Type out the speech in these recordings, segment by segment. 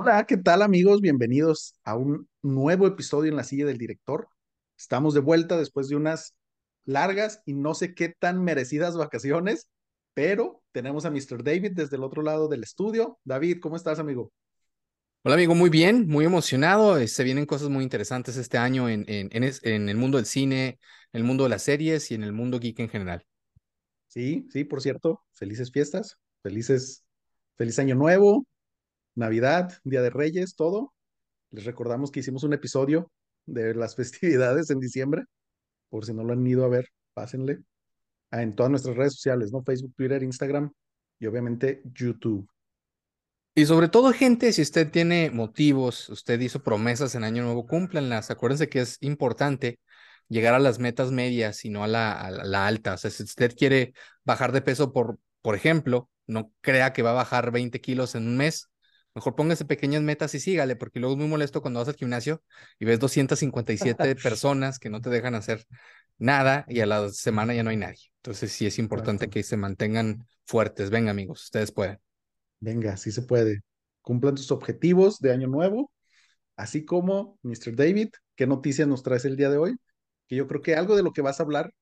Hola, ¿qué tal amigos? Bienvenidos a un nuevo episodio en la silla del director. Estamos de vuelta después de unas largas y no sé qué tan merecidas vacaciones, pero tenemos a Mr. David desde el otro lado del estudio. David, ¿cómo estás, amigo? Hola amigo, muy bien, muy emocionado. eh, Se vienen cosas muy interesantes este año en, en, en, es- en el mundo del cine, en el mundo de las series y en el mundo geek en general. Sí, sí, por cierto, felices fiestas, felices, feliz año nuevo, Navidad, Día de Reyes, todo. Les recordamos que hicimos un episodio de las festividades en diciembre, por si no lo han ido a ver, pásenle. ah, en todas nuestras redes sociales, ¿no? Facebook, Twitter, Instagram y obviamente YouTube. Y sobre todo, gente, si usted tiene motivos, usted hizo promesas en Año Nuevo, cúmplanlas. Acuérdense que es importante llegar a las metas medias y no a la, a la alta. O sea, si usted quiere bajar de peso, por, por ejemplo, no crea que va a bajar 20 kilos en un mes. Mejor póngase pequeñas metas y sígale, porque luego es muy molesto cuando vas al gimnasio y ves 257 personas que no te dejan hacer nada y a la semana ya no hay nadie. Entonces sí es importante Exacto. que se mantengan fuertes. Venga, amigos, ustedes pueden. Venga, sí se puede. Cumplan tus objetivos de año nuevo, así como Mr. David, ¿qué noticias nos traes el día de hoy? Que yo creo que algo de lo que vas a hablar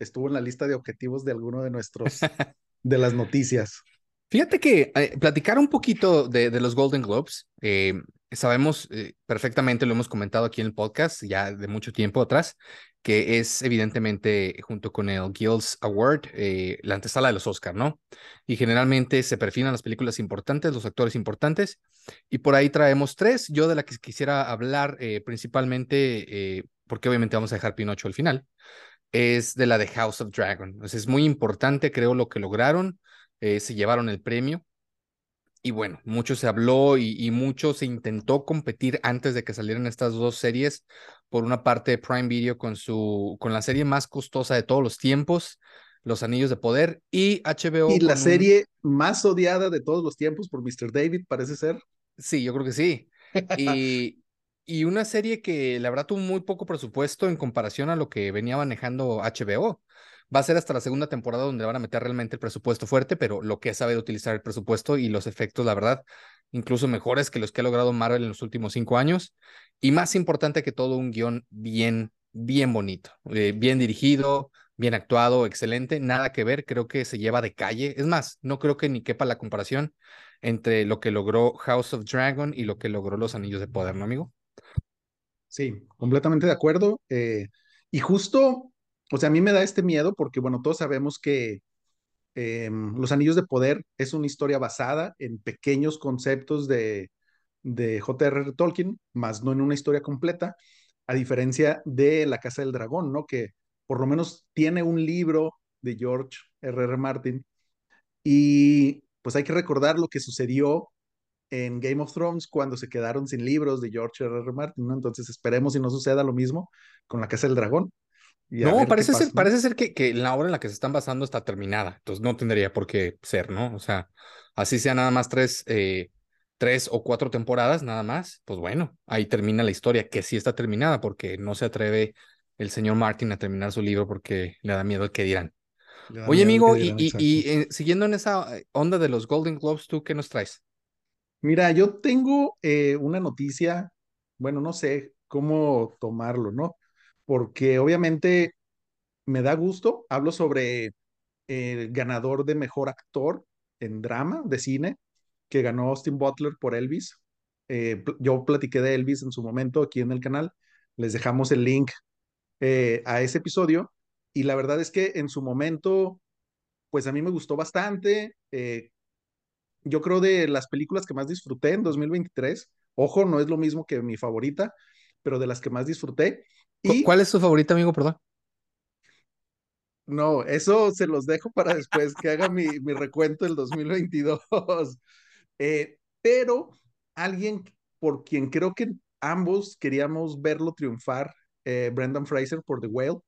estuvo en la lista de objetivos de alguno de nuestros, de las noticias. Fíjate que eh, platicar un poquito de, los Golden Globes, eh, sabemos eh, perfectamente, lo hemos comentado aquí en el podcast ya de mucho tiempo atrás, que es evidentemente junto con el Guilds Award eh, la antesala de los Oscar, ¿no? Y generalmente se perfilan las películas importantes, los actores importantes, y por ahí traemos tres. Yo de la que quisiera hablar eh, principalmente, porque obviamente vamos a dejar Pinocho al final es de la de House of Dragon. Sea, es muy importante, creo, lo que lograron. Eh, se llevaron el premio. Y bueno, mucho se habló y, y mucho se intentó competir antes de que salieran estas dos series. Por una parte, Prime Video con su con la serie más costosa de todos los tiempos, Los Anillos de Poder, y Y HBO la con un, serie más odiada de todos los tiempos por Mr. David, parece ser. sí, yo creo que sí. Y, y una serie que la verdad tuvo muy poco presupuesto en comparación a lo que venía manejando HBO. Va a ser hasta la segunda temporada donde van a meter realmente el presupuesto fuerte, pero lo que es saber utilizar el presupuesto y los efectos, la verdad, incluso mejores que los que ha logrado Marvel en los últimos cinco años. Y más importante que todo, un guion bien, bien bonito, eh, bien dirigido, bien actuado, excelente. Nada que ver, creo que se lleva de calle. Es más, no creo que ni quepa la comparación entre lo que logró House of Dragon y lo que logró Los Anillos de Poder, ¿no, amigo? Sí, completamente de acuerdo. eh, y justo, o sea, a mí me da este miedo porque, bueno, todos sabemos que eh, Los Anillos de Poder es una historia basada en pequeños conceptos de, de J.R.R. Tolkien, más no en una historia completa, a diferencia de La Casa del Dragón, ¿no? Que por lo menos tiene un libro de George R.R. Martin y pues hay que recordar lo que sucedió en Game of Thrones cuando se quedaron sin libros de George R.R. Martin, ¿no? Entonces esperemos si no suceda lo mismo con La Casa del Dragón No, parece ser, parece ser que, que la obra en la que se están basando está terminada, entonces no tendría por qué ser, ¿no? O sea, así sea nada más tres, eh, tres o cuatro temporadas, nada más, pues bueno, ahí termina la historia, que sí está terminada, porque no se atreve el señor Martin a terminar su libro porque le da miedo el que dirán. Oye, amigo, y, dirán, y, exacto. y eh, siguiendo en esa eh, onda de los Golden Globes, ¿tú qué nos traes? Mira, yo tengo eh, una noticia, bueno, no sé cómo tomarlo, ¿no? Porque obviamente me da gusto, hablo sobre el ganador de mejor actor en drama de cine, que ganó Austin Butler por Elvis. Eh, yo platiqué de Elvis en su momento aquí en el canal, les dejamos el link eh, a ese episodio y la verdad es que en su momento, pues a mí me gustó bastante. eh, yo creo de las películas que más disfruté en 2023, ojo, no es lo mismo que mi favorita, pero de las que más disfruté. ¿Cu- Y ¿Cuál es tu favorita, amigo? Perdón. no, eso se los dejo para después que haga mi, mi recuento del 2022. Eh, pero alguien por quien creo que ambos queríamos verlo triunfar, eh, Brendan Fraser por The Whale,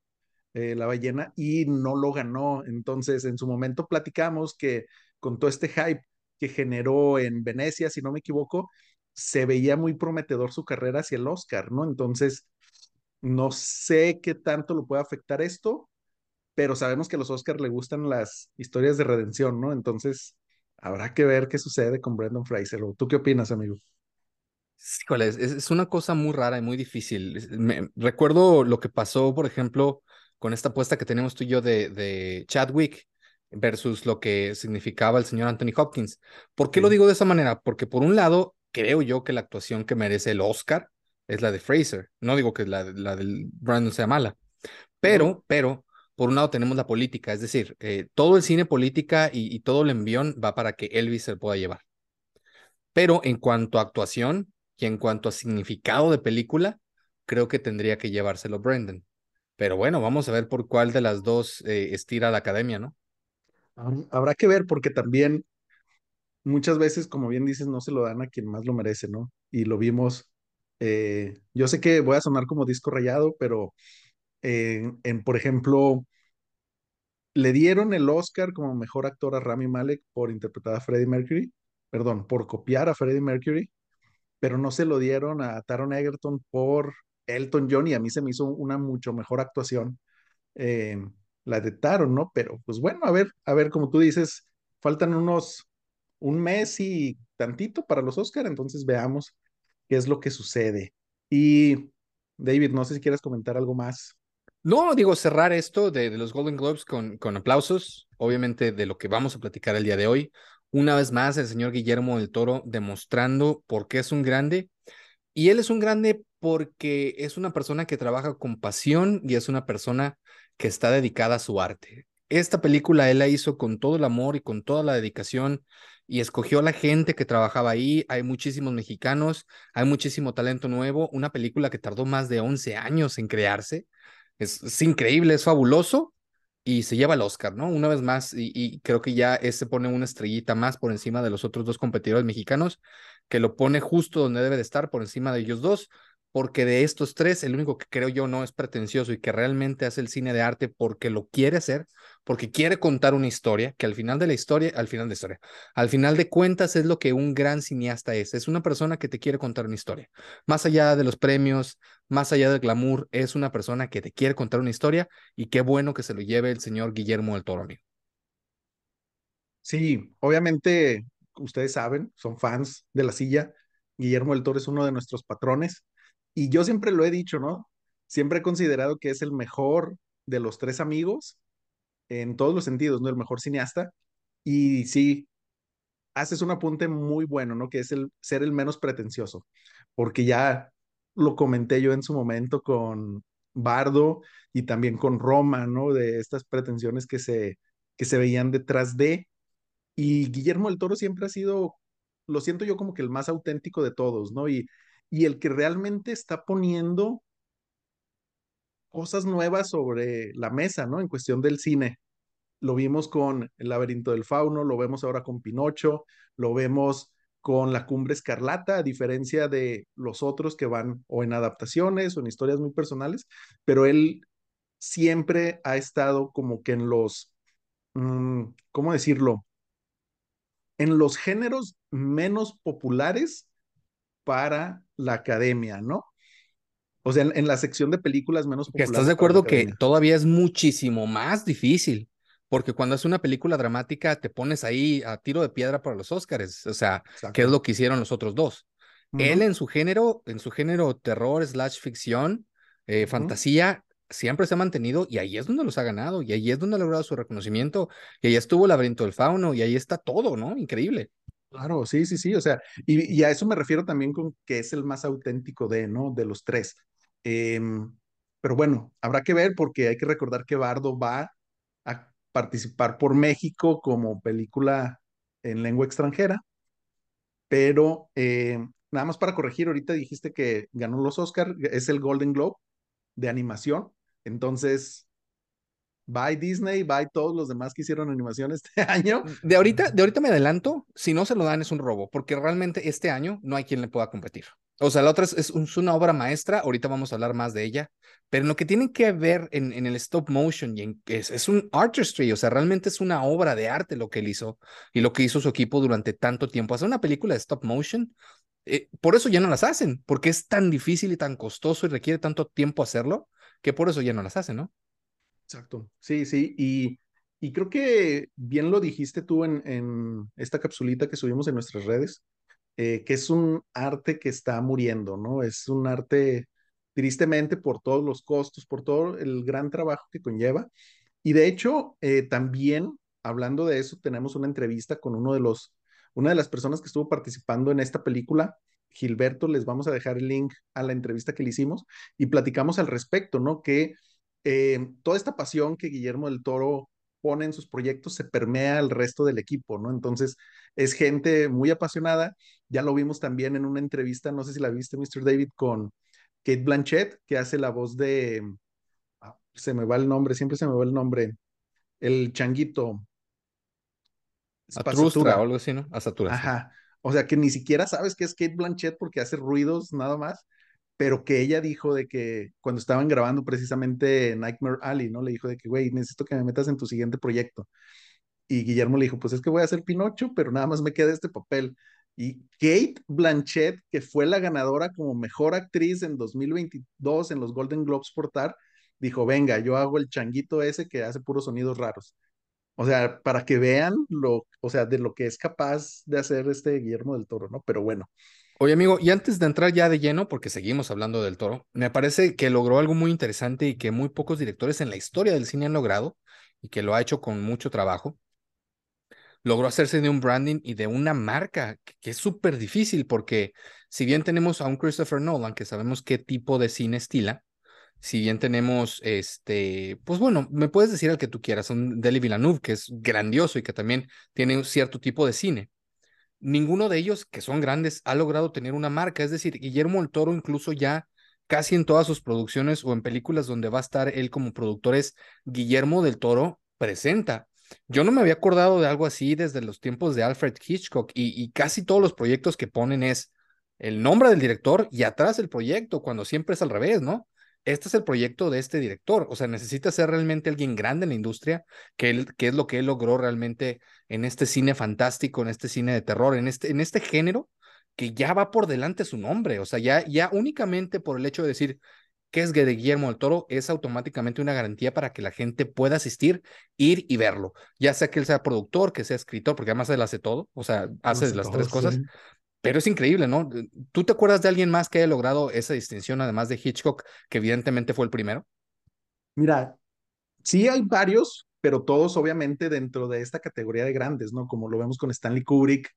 eh, La ballena, y no lo ganó. Entonces, en su momento platicamos que con todo este hype que generó en Venecia, si no me equivoco, se veía muy prometedor su carrera hacia el Oscar, ¿no? Entonces, no sé qué tanto lo puede afectar esto, pero sabemos que a los Oscars le gustan las historias de redención, ¿no? Entonces, habrá que ver qué sucede con Brendan Fraser. ¿O tú qué opinas, amigo? Híjole, es, es una cosa muy rara y muy difícil. Me, recuerdo lo que pasó, por ejemplo, con esta apuesta que tenemos tú y yo de, de Chadwick versus lo que significaba el señor Anthony Hopkins. ¿Por qué Sí. lo digo de esa manera? Porque por un lado, creo yo que la actuación que merece el Oscar es la de Fraser. No digo que la, la del Brandon sea mala, pero, pero, por un lado tenemos la política, es decir, eh, todo el cine política y, y todo el envión va para que Elvis se lo pueda llevar. Pero en cuanto a actuación y en cuanto a significado de película, creo que tendría que llevárselo Brendan. Pero bueno, vamos a ver por cuál de las dos eh, estira la academia, ¿no? Habrá que ver porque también muchas veces, como bien dices, no se lo dan a quien más lo merece, ¿no? Y lo vimos, eh, yo sé que voy a sonar como disco rayado, pero en, por ejemplo, le dieron el Oscar como mejor actor a Rami Malek por interpretar a Freddie Mercury, perdón, por copiar a Freddie Mercury, pero no se lo dieron a Taron Egerton por Elton John y a mí se me hizo una mucho mejor actuación eh, la de Taron, ¿no? Pero pues bueno, a ver, a ver, como tú dices, faltan unos, un mes y tantito para los Oscar, entonces veamos qué es lo que sucede. Y David, no sé si quieres comentar algo más. No, digo, cerrar esto de, los Golden Globes con, con aplausos, obviamente de lo que vamos a platicar el día de hoy. Una vez más, el señor Guillermo del Toro demostrando por qué es un grande. Y él es un grande porque es una persona que trabaja con pasión y es una persona que está dedicada a su arte. Esta película él la hizo con todo el amor y con toda la dedicación y escogió a la gente que trabajaba ahí. Hay muchísimos mexicanos, hay muchísimo talento nuevo. Una película que tardó más de 11 años en crearse. Es, increíble, es fabuloso y se lleva el Oscar, ¿no? Una vez más, y, y creo que ya ese pone una estrellita más por encima de los otros dos competidores mexicanos, que lo pone justo donde debe de estar, por encima de ellos dos, porque de estos tres, el único que creo yo no es pretencioso y que realmente hace el cine de arte porque lo quiere hacer, porque quiere contar una historia, que al final de la historia, al final de la historia, al final de cuentas es lo que un gran cineasta es, es una persona que te quiere contar una historia, más allá de los premios, más allá del glamour, es una persona que te quiere contar una historia y qué bueno que se lo lleve el señor Guillermo del Toro, amigo. Sí, obviamente, ustedes saben, son fans de la silla. Guillermo del Toro es uno de nuestros patrones y yo siempre lo he dicho, ¿no? Siempre he considerado que es el mejor de los tres amigos en todos los sentidos, ¿no? El mejor cineasta. Y sí, haces un apunte muy bueno, ¿no? Que es el ser el menos pretencioso, porque ya lo comenté yo en su momento con Bardo y también con Roma, ¿no? De estas pretensiones que se, que se veían detrás de. Y Guillermo del Toro siempre ha sido, lo siento yo como que el más auténtico de todos, ¿no? Y, y el que realmente está poniendo cosas nuevas sobre la mesa, ¿no? En cuestión del cine. Lo vimos con El laberinto del fauno, lo vemos ahora con Pinocho, lo vemos con La cumbre escarlata, a diferencia de los otros que van o en adaptaciones o en historias muy personales, pero él siempre ha estado como que en los, mm, ¿cómo decirlo? En los géneros menos populares para la academia, ¿no? O sea, en, en la sección de películas menos Que estás populares de acuerdo que todavía es muchísimo más difícil, porque cuando es una película dramática te pones ahí a tiro de piedra para los Oscars, o sea, ¿qué es Exacto. lo que hicieron los otros dos? Él en su género, en su género terror slash ficción, eh, fantasía, siempre se ha mantenido y ahí es donde los ha ganado y ahí es donde ha logrado su reconocimiento y ahí estuvo el laberinto del fauno y ahí está todo, ¿no? Increíble. Claro, sí, sí, sí, o sea, y, a eso me refiero también con que es el más auténtico de, ¿no? De los tres. Em, pero bueno, habrá que ver porque hay que recordar que Bardo va a participar por México como película en lengua extranjera, pero em, nada más para corregir, ahorita dijiste que ganó los Oscar, es el Golden Globe de animación, entonces, bye Disney, bye todos los demás que hicieron animación este año. De ahorita, de ahorita me adelanto, si no se lo dan es un robo, porque realmente este año no hay quien le pueda competir. O sea, la otra es, es, un- es una obra maestra, ahorita vamos a hablar más de ella, pero lo que tienen que ver en, el stop motion y es un artistry, o sea, realmente es una obra de arte lo que él hizo y lo que hizo su equipo durante tanto tiempo. Hacer una película de stop motion, eh, por eso ya no las hacen, porque es tan difícil y tan costoso y requiere tanto tiempo hacerlo, que por eso ya no las hacen, ¿no? Exacto, sí, sí, y, y creo que bien lo dijiste tú en, en esta capsulita que subimos en nuestras redes. eh, que es un arte que está muriendo, ¿no? Es un arte, tristemente, por todos los costos, por todo el gran trabajo que conlleva. Y de hecho, eh, también, hablando de eso, tenemos una entrevista con uno de los, una de las personas que estuvo participando en esta película, Gilberto, les vamos a dejar el link a la entrevista que le hicimos y platicamos al respecto, ¿no? Que eh, toda esta pasión que Guillermo del Toro pone en sus proyectos se permea al resto del equipo, ¿no? Entonces, es gente muy apasionada. Ya lo vimos también en una entrevista, no sé si la viste, Mr. David, con Kate Blanchett, que hace la voz de, ah, se me va el nombre, siempre se me va el nombre, el changuito. Atrustra o algo así, ¿no? Asatura. Ajá. O sea, que ni siquiera sabes que es Kate Blanchett porque hace ruidos nada más, pero que ella dijo de que cuando estaban grabando precisamente Nightmare Alley, ¿no? Le dijo de que, güey, necesito que me metas en tu siguiente proyecto. Y Guillermo le dijo, pues es que voy a hacer Pinocho, pero nada más me queda este papel. Y Kate Blanchett, que fue la ganadora como mejor actriz en 2022 en los Golden Globes por TAR, dijo, venga, yo hago el changuito ese que hace puros sonidos raros. O sea, para que vean lo, o sea, de lo que es capaz de hacer este Guillermo del Toro, ¿no? Pero bueno. Oye, amigo, y antes de entrar ya de lleno, porque seguimos hablando del Toro, me parece que logró algo muy interesante y que muy pocos directores en la historia del cine han logrado y que lo ha hecho con mucho trabajo. Logró hacerse de un branding y de una marca que, es súper difícil porque si bien tenemos a un Christopher Nolan que sabemos qué tipo de cine estila, si bien tenemos, este, pues bueno, me puedes decir al que tú quieras, un Deli Villeneuve, que es grandioso y que también tiene un cierto tipo de cine. Ninguno de ellos, que son grandes, ha logrado tener una marca. Es decir, Guillermo el Toro incluso ya casi en todas sus producciones o en películas donde va a estar él como productor es Guillermo del Toro presenta. Yo no me había acordado de algo así desde los tiempos de Alfred Hitchcock y, y casi todos los proyectos que ponen es el nombre del director y atrás el proyecto, cuando siempre es al revés, ¿no? Este es el proyecto de este director. O sea, necesita ser realmente alguien grande en la industria, que, él, que es lo que él logró realmente en este cine fantástico, en este cine de terror, en este, en este género, que ya va por delante su nombre. O sea, ya, ya únicamente por el hecho de decir que es de Guillermo del Toro, es automáticamente una garantía para que la gente pueda asistir, ir y verlo. Ya sea que él sea productor, que sea escritor, porque además él hace todo, o sea, hace las tres cosas. Pero es increíble, ¿no? ¿Tú te acuerdas de alguien más que haya logrado esa distinción, además de Hitchcock, que evidentemente fue el primero? Mira, sí hay varios, pero todos obviamente dentro de esta categoría de grandes, ¿no? Como lo vemos con Stanley Kubrick,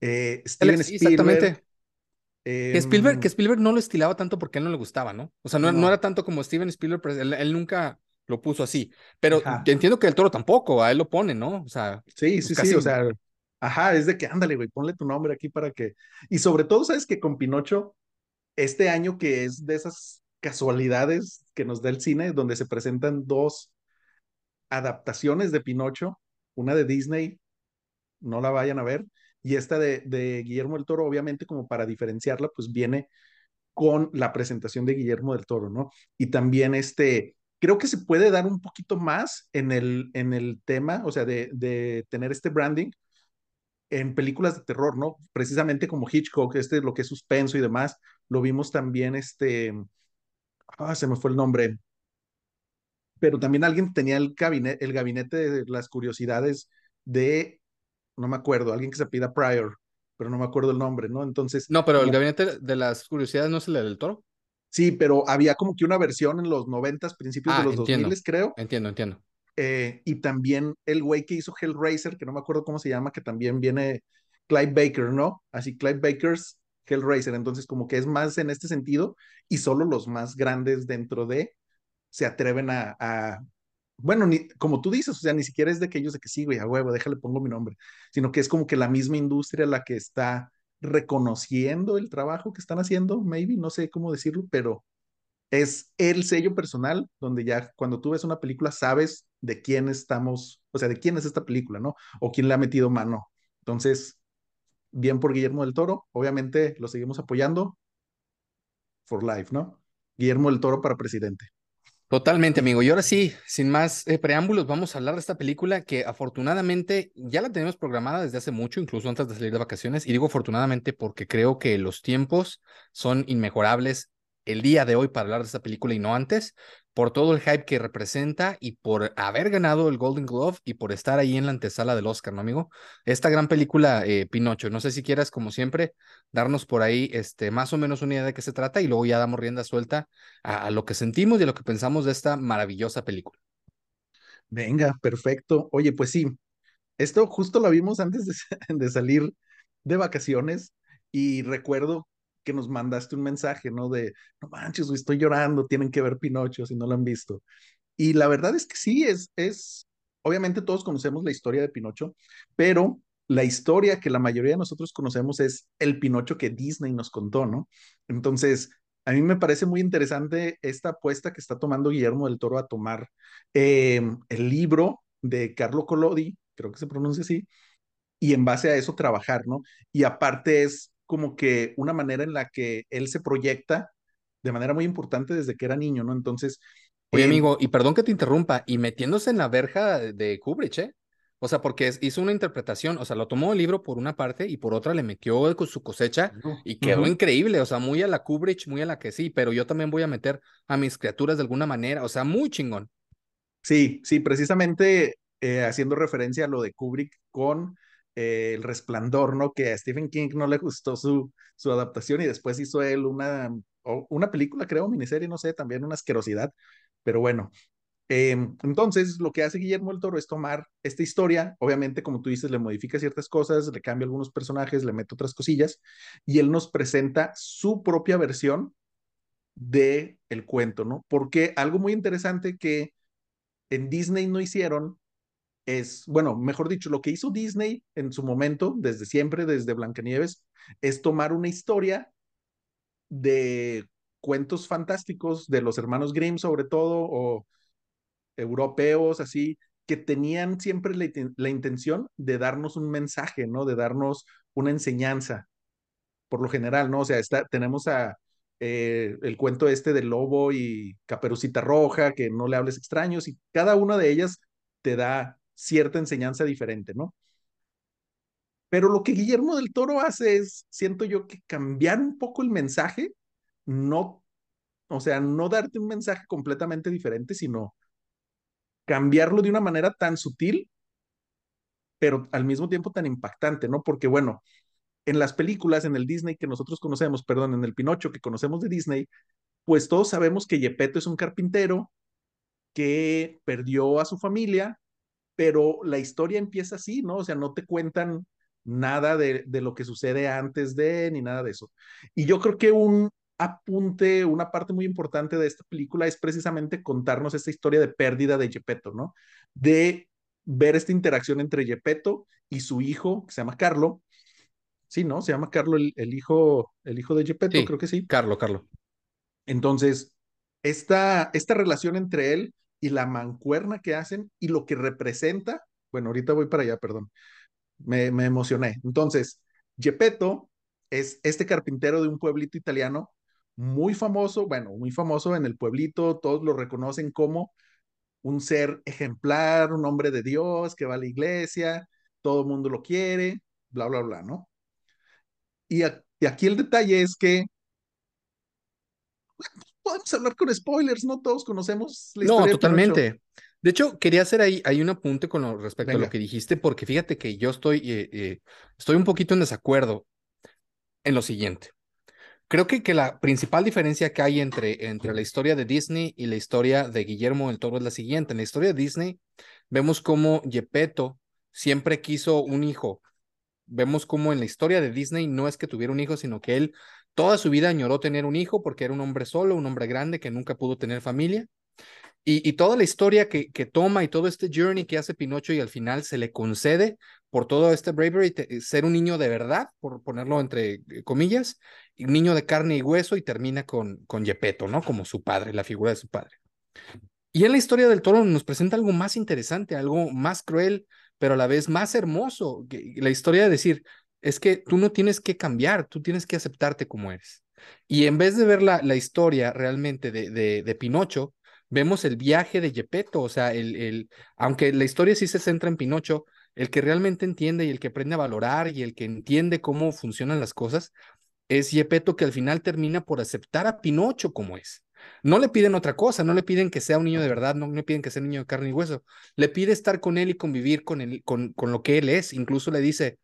eh, Steven Spielberg. Exactamente. que, Spielberg, que em, Spielberg no lo estilaba tanto porque a él no le gustaba, ¿no? O sea, no, no. era tanto como Steven Spielberg, pero él, nunca lo puso así. Pero entiendo que el toro tampoco, a él lo pone, ¿no? O sea, sí, pues sí, sí, o sea, Ajá, es de que ándale, güey, ponle tu nombre aquí para que. Y sobre todo, sabes que con Pinocho, este año que es de esas casualidades que nos da el cine, donde se presentan dos adaptaciones de Pinocho, una de Disney, no la vayan a ver, y esta de, de Guillermo del Toro, obviamente, como para diferenciarla, pues viene con la presentación de Guillermo del Toro, ¿no? Y también este, creo que se puede dar un poquito más en el, en el tema, o sea, de, de tener este branding, en películas de terror, ¿no? Precisamente como Hitchcock, este, lo que es suspenso y demás, lo vimos también, este, ah, se me fue el nombre, pero también alguien tenía el gabinete, el gabinete de las curiosidades de, no me acuerdo, alguien que se pida Prior, pero no me acuerdo el nombre, ¿no? Entonces... No, pero el gabinete de las curiosidades no es el del toro. Sí, pero había como que una versión en los noventas, principios de ah, los dos miles, creo. Entiendo, entiendo. Eh, y también el güey que hizo Hellraiser, que no me acuerdo cómo se llama, que también viene Clive Baker, ¿no? Así, Clive Baker's Hellraiser. Entonces, como que es más en este sentido, y solo los más grandes dentro de se atreven a, bueno, ni, como tú dices, o sea, ni siquiera es de aquellos de que sí, güey, a huevo, déjale, pongo mi nombre, sino que es como que la misma industria la que está reconociendo el trabajo que están haciendo, maybe, no sé cómo decirlo, pero es el sello personal donde ya cuando tú ves una película sabes de quién estamos, o sea, de quién es esta película, ¿no? O quién le ha metido mano. Entonces, bien por Guillermo del Toro, obviamente lo seguimos apoyando for life, ¿no? Guillermo del Toro para presidente. Totalmente, amigo. Y ahora sí, sin más eh, preámbulos, vamos a hablar de esta película que afortunadamente ya la tenemos programada desde hace mucho, incluso antes de salir de vacaciones. Y digo afortunadamente porque creo que los tiempos son inmejorables el día de hoy para hablar de esta película y no antes. por todo el hype que representa y por haber ganado el Golden Glove y por estar ahí en la antesala del Oscar, ¿no, amigo? Esta gran película, eh, Pinocho, no sé si quieras, como siempre, darnos por ahí este, más o menos una idea de qué se trata y luego ya damos rienda suelta a, lo que sentimos y a lo que pensamos de esta maravillosa película. Venga, perfecto. Oye, pues sí, esto justo lo vimos antes de salir de vacaciones y recuerdo que nos mandaste un mensaje, ¿no? De, no manches, estoy llorando, tienen que ver Pinocho si no lo han visto. Y la verdad es que sí, es, es, obviamente todos conocemos la historia de Pinocho, pero la historia que la mayoría de nosotros conocemos es el Pinocho que Disney nos contó, ¿no? Entonces, a mí me parece muy interesante esta apuesta que está tomando Guillermo del Toro a tomar eh, el libro de Carlo Collodi, creo que se pronuncia así, y en base a eso trabajar, ¿no? Y aparte es como que una manera en la que él se proyecta de manera muy importante desde que era niño, ¿no? Entonces... Oye, eh, amigo, y perdón que te interrumpa, y metiéndose en la verja de Kubrick, ¿eh? O sea, porque hizo una interpretación, o sea, lo tomó el libro por una parte y por otra le metió con su cosecha y quedó uh -huh. increíble, o sea, muy a la Kubrick, muy a la que sí, pero yo también voy a meter a mis criaturas de alguna manera, o sea, muy chingón. Sí, sí, precisamente eh, haciendo referencia a lo de Kubrick con eh, El Resplandor, ¿no? Que a Stephen King no le gustó su, su adaptación y después hizo él una, una película, creo, miniserie, no sé, también una asquerosidad, pero bueno, eh, entonces, lo que hace Guillermo el Toro es tomar esta historia, obviamente, como tú dices, le modifica ciertas cosas, le cambia algunos personajes, le mete otras cosillas, y él nos presenta su propia versión de el cuento, ¿no? Porque algo muy interesante que en Disney no hicieron es, bueno, mejor dicho, lo que hizo Disney en su momento, desde siempre, desde Blancanieves, es tomar una historia de cuentos fantásticos de los hermanos Grimm, sobre todo, o europeos, así, que tenían siempre la, intención de darnos un mensaje, ¿no? De darnos una enseñanza, por lo general, ¿no? O sea, está, tenemos eh, el cuento este del lobo y caperucita roja, que no le hables extraños, y cada una de ellas te da cierta enseñanza diferente, ¿no? Pero lo que Guillermo del Toro hace es, siento yo, que cambiar un poco el mensaje, no, o sea, no darte un mensaje completamente diferente, sino cambiarlo de una manera tan sutil, pero al mismo tiempo tan impactante, ¿no? Porque bueno, en las películas, en el Disney que nosotros conocemos, perdón, en el Pinocho que conocemos de Disney, pues todos sabemos que Gepetto es un carpintero que perdió a su familia, pero la historia empieza así, ¿no? O sea, no te cuentan nada de, de lo que sucede antes de, ni nada de eso. Y yo creo que un, apunte, una parte muy importante de esta película es precisamente contarnos esta historia de pérdida de Gepetto, ¿no? De ver esta interacción entre Gepetto y su hijo, que se llama Carlo. Sí, ¿no? Se llama Carlo el, el hijo, el hijo de Gepetto, sí, creo que sí. Carlo, Carlo. Entonces, esta, esta relación entre él y la mancuerna que hacen y lo que representa, bueno, ahorita voy para allá, perdón, me, me emocioné. Entonces, Gepetto es este carpintero de un pueblito italiano muy famoso, bueno, muy famoso en el pueblito, todos lo reconocen como un ser ejemplar, un hombre de Dios que va a la iglesia, todo el mundo lo quiere, bla, bla, bla, ¿no? Y, a, y aquí el detalle es que podemos hablar con spoilers, no todos conocemos la historia. No, totalmente. De, de hecho, quería hacer ahí, hay un apunte con lo, respecto Venga. a lo que dijiste, porque fíjate que yo estoy, eh, eh, estoy un poquito en desacuerdo en lo siguiente. Creo que, que, la principal diferencia que hay entre, entre la historia de Disney y la historia de Guillermo del Toro es la siguiente. En la historia de Disney vemos cómo Gepetto siempre quiso un hijo. Vemos cómo en la historia de Disney no es que tuviera un hijo, sino que él toda su vida añoró tener un hijo porque era un hombre solo, un hombre grande que nunca pudo tener familia. Y, toda la historia que, toma y todo este journey que hace Pinocho y al final se le concede por todo este bravery, te, ser un niño de verdad, por ponerlo entre comillas, un niño de carne y hueso y termina con, con Gepetto, ¿no? Como su padre, la figura de su padre. Y en la historia del toro nos presenta algo más interesante, algo más cruel, pero a la vez más hermoso. La historia de decir, es que tú no tienes que cambiar, tú tienes que aceptarte como eres. Y en vez de ver la, la historia realmente de, de, Pinocho, vemos el viaje de Gepetto, o sea, el, el, aunque la historia sí se centra en Pinocho, el que realmente entiende y el que aprende a valorar y el que entiende cómo funcionan las cosas, es Gepetto que al final termina por aceptar a Pinocho como es. No le piden otra cosa, no le piden que sea un niño de verdad, no le piden que sea un niño de carne y hueso. Le pide estar con él y convivir con, él, con, con lo que él es. Incluso le dice,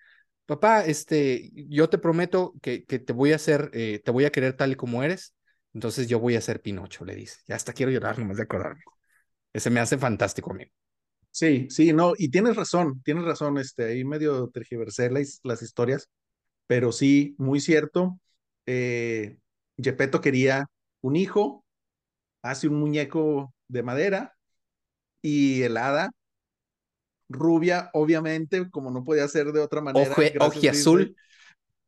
papá, este, yo te prometo que, que te voy a hacer, eh, te voy a querer tal y como eres, entonces yo voy a ser Pinocho, le dice. Ya hasta quiero llorar nomás de acordarme. Ese me hace fantástico a mí. Sí, sí, no, y tienes razón, tienes razón, este, ahí medio tergiversé las, las historias, pero sí, muy cierto. Eh, quería un hijo, hace un muñeco de madera y el hada rubia, obviamente, como no podía ser de otra manera. Ojo, azul.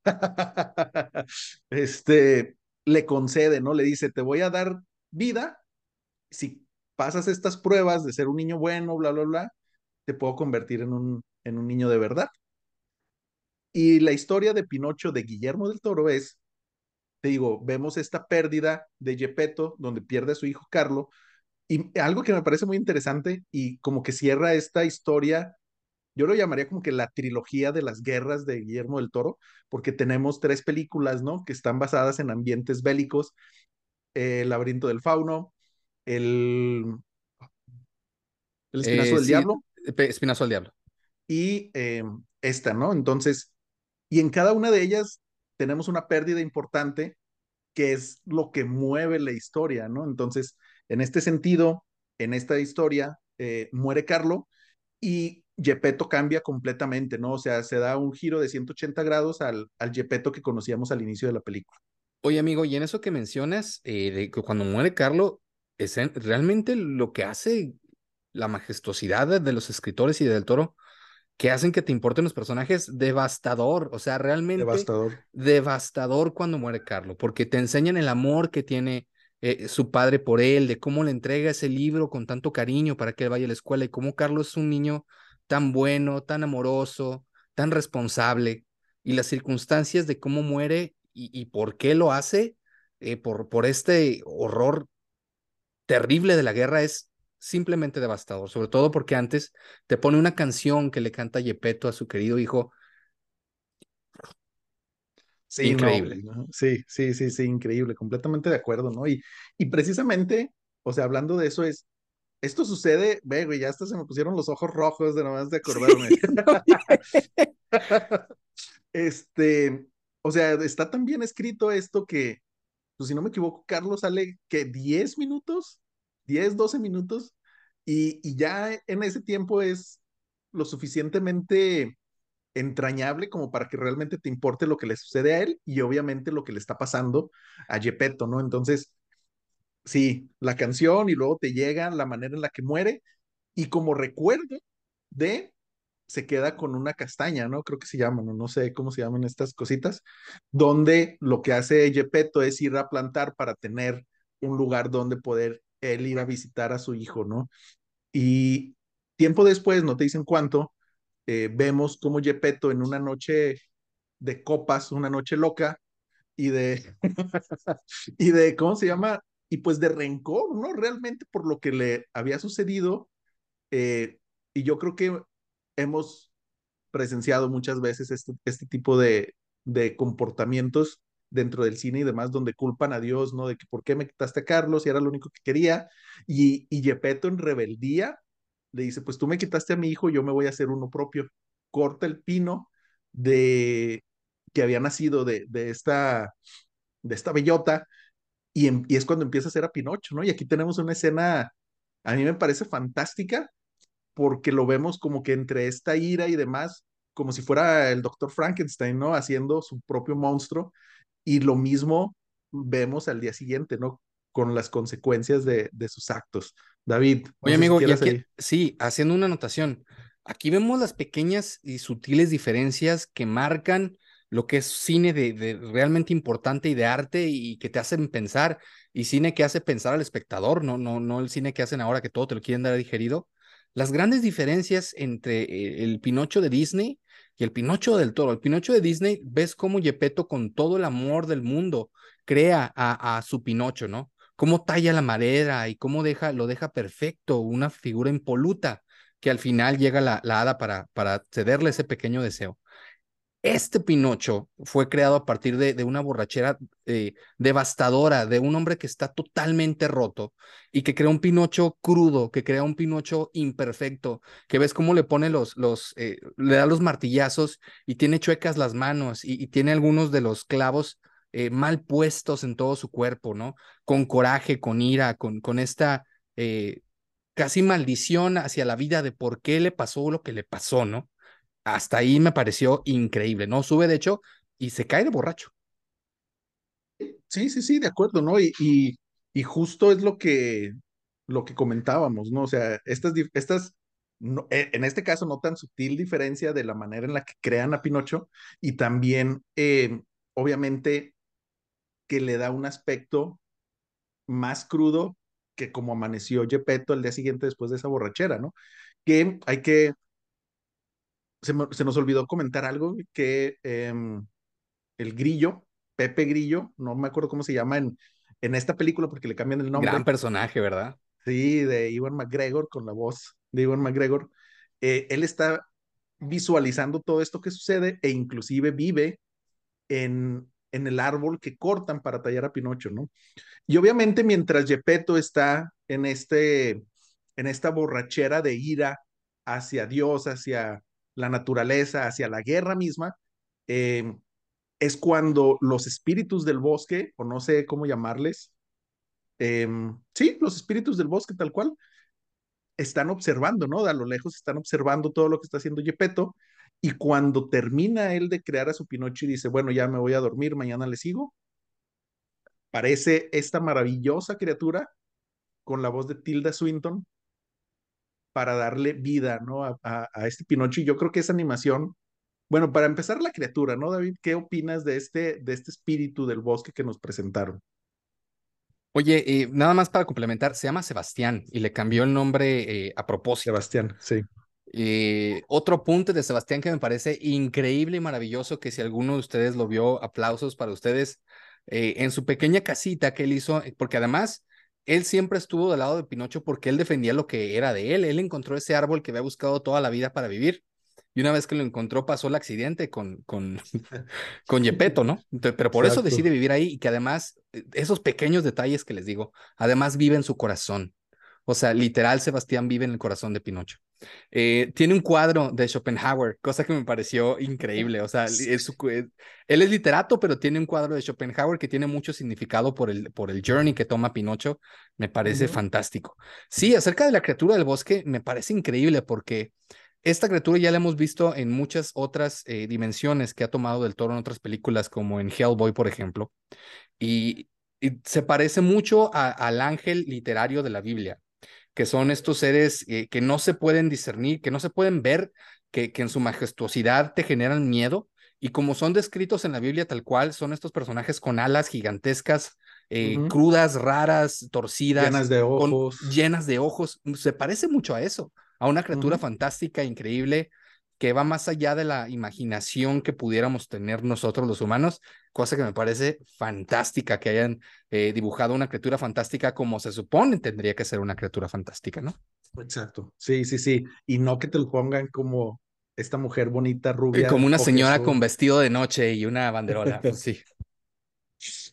este, le concede, ¿no? Le dice, te voy a dar vida si pasas estas pruebas de ser un niño bueno, bla, bla, bla, te puedo convertir en un, en un niño de verdad. Y la historia de Pinocho de Guillermo del Toro es, te digo, vemos esta pérdida de Gepetto, donde pierde a su hijo Carlo, y algo que me parece muy interesante y como que cierra esta historia, yo lo llamaría como que la trilogía de las guerras de Guillermo del Toro, porque tenemos tres películas, ¿no? Que están basadas en ambientes bélicos, El laberinto del fauno, el, el espinazo Eh, del sí, diablo espinazo al diablo. y eh, esta, ¿no? Entonces, y en cada una de ellas tenemos una pérdida importante que es lo que mueve la historia, ¿no? Entonces, en este sentido, en esta historia, eh, muere Carlo y Gepetto cambia completamente, ¿no? O sea, se da un giro de 180 grados al, al Gepetto que conocíamos al inicio de la película. Oye, amigo, y en eso que mencionas, eh, de que cuando muere Carlo, es en- realmente lo que hace la majestuosidad de, de los escritores y del Toro, que hacen que te importen los personajes, devastador, o sea, realmente Devastador. devastador cuando muere Carlo, porque te enseñan el amor que tiene eh, su padre por él, de cómo le entrega ese libro con tanto cariño para que él vaya a la escuela y cómo Carlos es un niño tan bueno, tan amoroso, tan responsable, y las circunstancias de cómo muere y, y por qué lo hace, eh, por, por este horror terrible de la guerra es simplemente devastador, sobre todo porque antes te pone una canción que le canta Yepeto a su querido hijo. Sí, Increíble. no, sí, sí, sí, sí, increíble, completamente de acuerdo, ¿no? Y, y precisamente, o sea, hablando de eso es, esto sucede, ve, güey, ya hasta se me pusieron los ojos rojos de nomás de acordarme. Sí, no, Este, o sea, está tan bien escrito esto que, pues si no me equivoco, Carlos sale que 10 minutos, 10, 12 minutos, y, y ya en ese tiempo es lo suficientemente entrañable como para que realmente te importe lo que le sucede a él y obviamente lo que le está pasando a Gepetto, ¿no? Entonces, sí, la canción y luego te llega la manera en la que muere y como recuerdo de se queda con una castaña, ¿no? Creo que se llaman, no, sé cómo se llaman estas cositas, donde lo que hace Gepetto es ir a plantar para tener un lugar donde poder él ir a visitar a su hijo, ¿no? Y tiempo después, no te dicen cuánto, eh, vemos como Gepetto en una noche de copas, una noche loca, y de, y de, ¿cómo se llama? Y pues de rencor, ¿no? Realmente por lo que le había sucedido. eh, y yo creo que hemos presenciado muchas veces este, este tipo de, de comportamientos dentro del cine y demás, donde culpan a Dios, ¿no? De que por qué me quitaste a Carlos y era lo único que quería. Y, y Gepetto en rebeldía le dice, pues tú me quitaste a mi hijo, yo me voy a hacer uno propio. Corta el pino de que había nacido de, de esta, de esta bellota y, en, y, es cuando empieza a ser a Pinocho, ¿no? Y aquí tenemos una escena, a mí me parece fantástica porque lo vemos como que entre esta ira y demás, como si fuera el doctor Frankenstein, ¿no? Haciendo su propio monstruo y lo mismo vemos al día siguiente, ¿no? Con las consecuencias de, de sus actos. David, Oye, amigo, si aquí, ahí. sí, haciendo una anotación, aquí vemos las pequeñas y sutiles diferencias que marcan lo que es cine de, de realmente importante y de arte y que te hacen pensar, y cine que hace pensar al espectador, no, no, no el cine que hacen ahora que todo te lo quieren dar digerido. Las grandes diferencias entre eh, el Pinocho de Disney y el Pinocho del Toro. El Pinocho de Disney, ves cómo Gepetto, con todo el amor del mundo, crea a, a su Pinocho, ¿no? Cómo talla la madera y cómo deja, lo deja perfecto, una figura impoluta, que al final llega la, la hada para, para cederle ese pequeño deseo. Este Pinocho fue creado a partir de, de una borrachera eh, devastadora, de un hombre que está totalmente roto y que crea un Pinocho crudo, que crea un Pinocho imperfecto, que ves cómo le pone los, los eh, le da los martillazos y tiene chuecas las manos y, y tiene algunos de los clavos eh, mal puestos en todo su cuerpo, ¿no? Con coraje, con ira, con, con esta eh, casi maldición hacia la vida de por qué le pasó lo que le pasó, ¿no? hasta ahí me pareció increíble, ¿no? Sube de hecho y se cae de borracho. Sí, sí, sí, de acuerdo, ¿no? Y, y, y justo es lo que, lo que comentábamos, ¿no? O sea, estas, estas e, en este caso, no tan sutil diferencia de la manera en la que crean a Pinocho y también, eh, obviamente, que le da un aspecto más crudo que como amaneció Gepetto el día siguiente después de esa borrachera, ¿no? Que hay que se, me, se, nos olvidó comentar algo que eh, el grillo, Pepe Grillo, no me acuerdo cómo se llama en, en esta película porque le cambian el nombre. Gran personaje, ¿verdad? Sí, de Iwan McGregor, con la voz de Iwan McGregor. Eh, él está visualizando todo esto que sucede e inclusive vive en, en el árbol que cortan para tallar a Pinocho, ¿no? Y obviamente mientras Gepetto está en, este, en esta borrachera de ira hacia Dios, hacia la naturaleza, hacia la guerra misma, eh, es cuando los espíritus del bosque, o no sé cómo llamarles, eh, sí, los espíritus del bosque tal cual, están observando, ¿no? De a lo lejos están observando todo lo que está haciendo Gepetto, y cuando termina él de crear a su Pinocho y dice, bueno, ya me voy a dormir, mañana le sigo, parece esta maravillosa criatura con la voz de Tilda Swinton para darle vida, ¿no? A, a, a este Pinocho, y yo creo que esa animación bueno, para empezar la criatura, ¿no, David? ¿Qué opinas de este, de este espíritu del bosque que nos presentaron? Oye, eh, nada más para complementar, se llama Sebastián y le cambió el nombre eh, a propósito. Sebastián, sí. Eh, otro apunte de Sebastián que me parece increíble y maravilloso, que si alguno de ustedes lo vio, aplausos para ustedes, en su pequeña casita que él hizo, porque además él siempre estuvo del lado de Pinocho porque él defendía lo que era de él, él encontró ese árbol que había buscado toda la vida para vivir y una vez que lo encontró pasó el accidente con, con, con Yepeto, ¿no? Pero por Exacto. eso decide vivir ahí y que además, esos pequeños detalles que les digo, además vive en su corazón. O sea, literal, Sebastián vive en el corazón de Pinocho. Eh, tiene un cuadro de Schopenhauer, cosa que me pareció increíble. O sea, es él es literato, pero tiene un cuadro de Schopenhauer que tiene mucho significado por el, por el journey que toma Pinocho. Me parece uh -huh. fantástico. Sí, acerca de la criatura del bosque, me parece increíble porque esta criatura ya la hemos visto en muchas otras eh, dimensiones que ha tomado del toro en otras películas, como en Hellboy, por ejemplo. Y, y se parece mucho a, al ángel literario de la Biblia, que son estos seres eh, que no se pueden discernir, que no se pueden ver, que, que en su majestuosidad te generan miedo. Y como son descritos en la Biblia tal cual, son estos personajes con alas gigantescas, eh, uh -huh. crudas, raras, torcidas, llenas de ojos. Con, llenas de ojos. Se parece mucho a eso a una criatura uh -huh. fantástica, increíble, que va más allá de la imaginación que pudiéramos tener nosotros los humanos, cosa que me parece fantástica que hayan eh, dibujado una criatura fantástica como se supone tendría que ser una criatura fantástica, ¿no? Exacto, sí, sí, sí, y no que te lo pongan como esta mujer bonita, rubia. Como una señora con vestido de noche y una banderola, pues sí.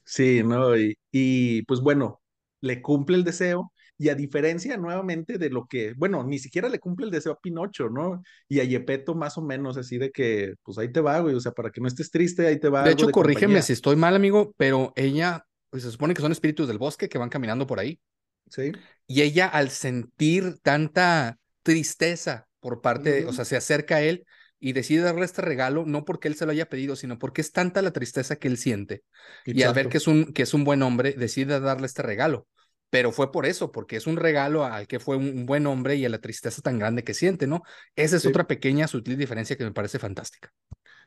Sí, ¿no? Y, y pues bueno, le cumple el deseo, y a diferencia nuevamente de lo que, bueno, ni siquiera le cumple el deseo a Pinocho, ¿no? Y a Yepeto más o menos así de que, pues ahí te va, güey, o sea, para que no estés triste, ahí te va. De hecho, de corrígeme compañía. si estoy mal, amigo, pero ella, pues se supone que son espíritus del bosque que van caminando por ahí. Sí. Y ella al sentir tanta tristeza por parte, uh -huh. de, o sea, se acerca a él y decide darle este regalo, no porque él se lo haya pedido, sino porque es tanta la tristeza que él siente. Exacto. Y al ver que es, un, que es un buen hombre, decide darle este regalo pero fue por eso, porque es un regalo al que fue un buen hombre y a la tristeza tan grande que siente, ¿no? Esa es sí. otra pequeña, sutil diferencia que me parece fantástica.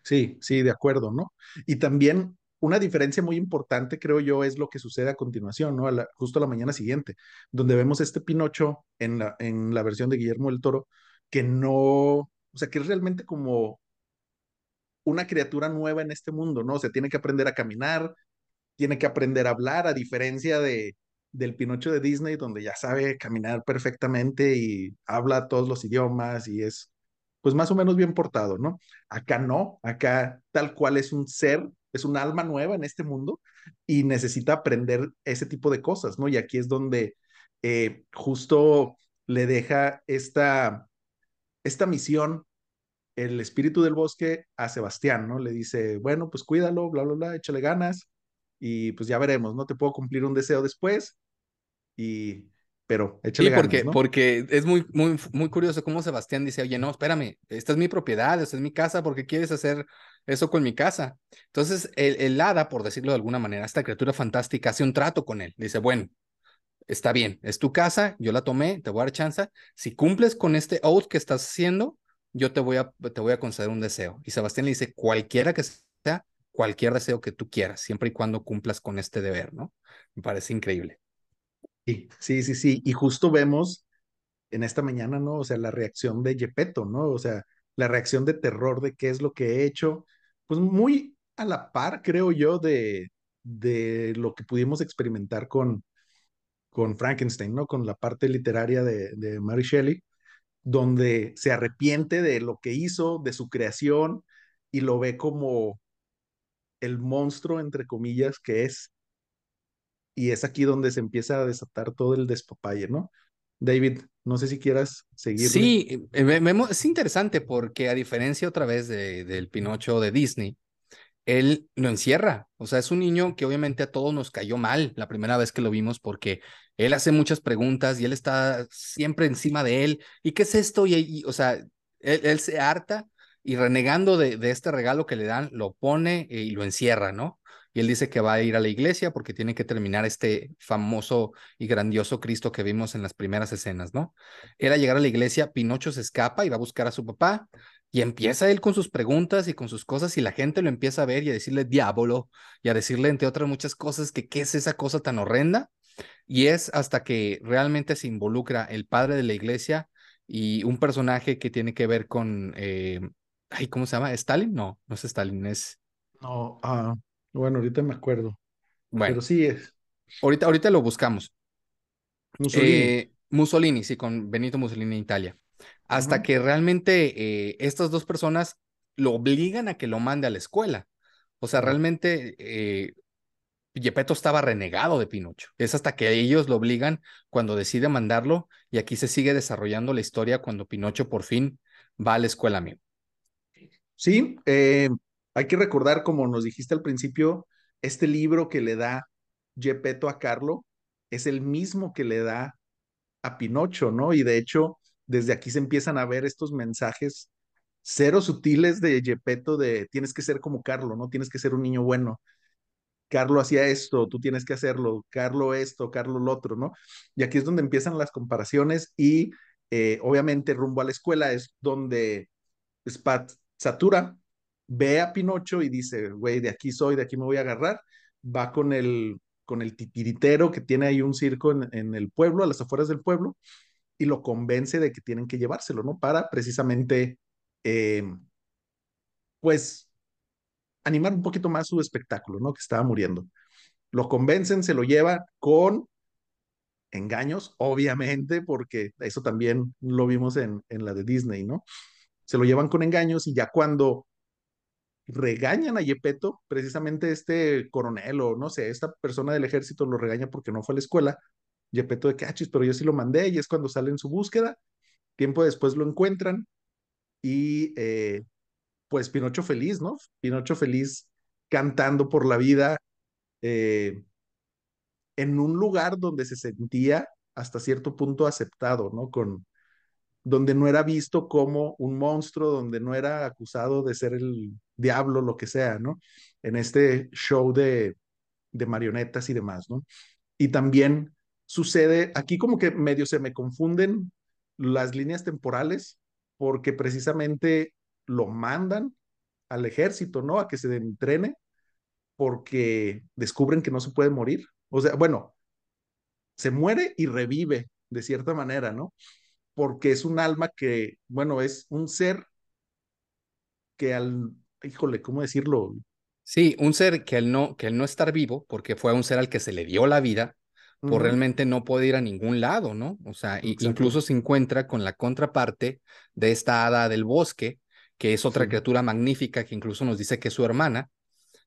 Sí, sí, de acuerdo, ¿no? Y también una diferencia muy importante, creo yo, es lo que sucede a continuación, ¿no? A la, justo a la mañana siguiente, donde vemos este Pinocho en la, en la versión de Guillermo del Toro, que no, o sea, que es realmente como una criatura nueva en este mundo, ¿no? O sea, tiene que aprender a caminar, tiene que aprender a hablar, a diferencia de, del Pinocho de Disney, donde ya sabe caminar perfectamente y habla todos los idiomas y es pues más o menos bien portado, ¿no? Acá no, acá tal cual es un ser, es un alma nueva en este mundo y necesita aprender ese tipo de cosas, ¿no? Y aquí es donde eh, justo le deja esta, esta misión el espíritu del bosque a Sebastián, ¿no? Le dice, bueno, pues cuídalo, bla, bla, bla, échale ganas y pues ya veremos, ¿no? Te puedo cumplir un deseo después y, pero échale Sí, ganas, porque, ¿no? porque es muy, muy, muy curioso cómo Sebastián dice, oye, no, espérame, esta es mi propiedad, esta es mi casa, ¿por qué quieres hacer eso con mi casa? Entonces, el, el hada, por decirlo de alguna manera, esta criatura fantástica hace un trato con él. Dice, bueno, está bien, es tu casa, yo la tomé, te voy a dar chance. Si cumples con este oath que estás haciendo, yo te voy a, te voy a conceder un deseo. Y Sebastián le dice, cualquiera que sea, cualquier deseo que tú quieras, siempre y cuando cumplas con este deber, ¿no? Me parece increíble. Sí, sí, sí, sí. Y justo vemos en esta mañana, ¿no? O sea, la reacción de Gepetto, ¿no? O sea, la reacción de terror de qué es lo que he hecho, pues muy a la par, creo yo, de, de lo que pudimos experimentar con, con Frankenstein, ¿no? Con la parte literaria de, de Mary Shelley, donde se arrepiente de lo que hizo, de su creación, y lo ve como el monstruo, entre comillas, que es. Y es aquí donde se empieza a desatar todo el despapalle, ¿no? David, no sé si quieras seguirle. Sí, eh, es interesante porque a diferencia otra vez de, del Pinocho de Disney, él lo encierra. O sea, es un niño que obviamente a todos nos cayó mal la primera vez que lo vimos porque él hace muchas preguntas y él está siempre encima de él. ¿Y qué es esto? Y, y, o sea, él se harta y renegando de, de este regalo que le dan, lo pone y lo encierra, ¿no? Y él dice que va a ir a la iglesia porque tiene que terminar este famoso y grandioso Cristo que vimos en las primeras escenas, ¿no? Era llegar a la iglesia, Pinocho se escapa y va a buscar a su papá y empieza él con sus preguntas y con sus cosas y la gente lo empieza a ver y a decirle diablo y a decirle entre otras muchas cosas que qué es esa cosa tan horrenda. Y es hasta que realmente se involucra el padre de la iglesia y un personaje que tiene que ver con, eh, ay, ¿cómo se llama? ¿Stalin? No, no es Stalin, es, No, ah, bueno, ahorita me acuerdo, bueno, pero sí es ahorita, ahorita lo buscamos. Mussolini. Eh, Mussolini, sí, con Benito Mussolini en Italia. Hasta que realmente eh, estas dos personas lo obligan a que lo mande a la escuela. O sea, realmente eh, Gepetto estaba renegado de Pinocho. Es hasta que ellos lo obligan cuando decide mandarlo y aquí se sigue desarrollando la historia cuando Pinocho por fin va a la escuela, amigo. Sí, eh, hay que recordar, como nos dijiste al principio, este libro que le da Gepetto a Carlo es el mismo que le da a Pinocho, ¿no? Y de hecho, desde aquí se empiezan a ver estos mensajes cero sutiles de Gepetto de tienes que ser como Carlo, ¿no? Tienes que ser un niño bueno. Carlo hacía esto, tú tienes que hacerlo, Carlo esto, Carlo lo otro, ¿no? Y aquí es donde empiezan las comparaciones y eh, obviamente rumbo a la escuela es donde Spat Satura ve a Pinocho y dice, güey, de aquí soy, de aquí me voy a agarrar, va con el, con el titiritero que tiene ahí un circo en, en el pueblo, a las afueras del pueblo, y lo convence de que tienen que llevárselo, ¿no? Para precisamente, eh, pues, animar un poquito más su espectáculo, ¿no? Que estaba muriendo. Lo convencen, se lo lleva con engaños, obviamente, porque eso también lo vimos en, en la de Disney, ¿no? Se lo llevan con engaños y ya cuando regañan a Yepeto, precisamente este coronel o no sé, esta persona del ejército lo regaña porque no fue a la escuela. Yepeto de cachis, pero yo sí lo mandé y es cuando sale en su búsqueda. Tiempo después lo encuentran y eh, pues Pinocho feliz, ¿no? Pinocho feliz cantando por la vida eh, en un lugar donde se sentía hasta cierto punto aceptado, ¿no? Con, donde no era visto como un monstruo, donde no era acusado de ser el diablo, lo que sea, ¿no? En este show de, de marionetas y demás, ¿no? Y también sucede, aquí como que medio se me confunden las líneas temporales, porque precisamente lo mandan al ejército, ¿no? A que se entrene, porque descubren que no se puede morir. O sea, bueno, se muere y revive de cierta manera, ¿no? Porque es un alma que, bueno, es un ser que al, híjole, ¿cómo decirlo? Sí, un ser que al no, que al no estar vivo, porque fue un ser al que se le dio la vida, pues realmente no puede ir a ningún lado, ¿no? O sea, incluso se encuentra con la contraparte de esta hada del bosque, que es otra criatura magnífica que incluso nos dice que es su hermana,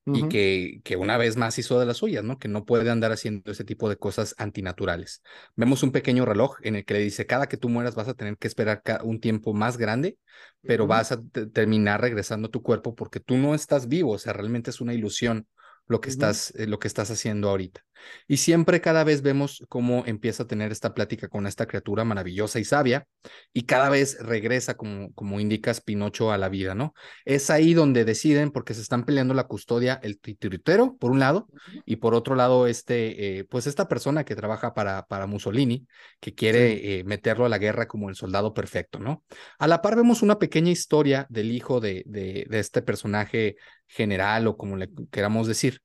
y que, que una vez más hizo de las suyas, ¿no? Que no puede andar haciendo ese tipo de cosas antinaturales. Vemos un pequeño reloj en el que le dice, cada que tú mueras vas a tener que esperar un tiempo más grande, pero vas a terminar regresando a tu cuerpo porque tú no estás vivo, o sea, realmente es una ilusión lo que, estás, eh, lo que estás haciendo ahorita. Y siempre cada vez vemos cómo empieza a tener esta plática con esta criatura maravillosa y sabia y cada vez regresa, como, como indicas, Pinocho a la vida, ¿no? Es ahí donde deciden, porque se están peleando la custodia, el titiritero, por un lado, y por otro lado, este, eh, pues esta persona que trabaja para, para Mussolini, que quiere eh, meterlo a la guerra como el soldado perfecto, ¿no? A la par vemos una pequeña historia del hijo de, de, de este personaje general o como le queramos decir,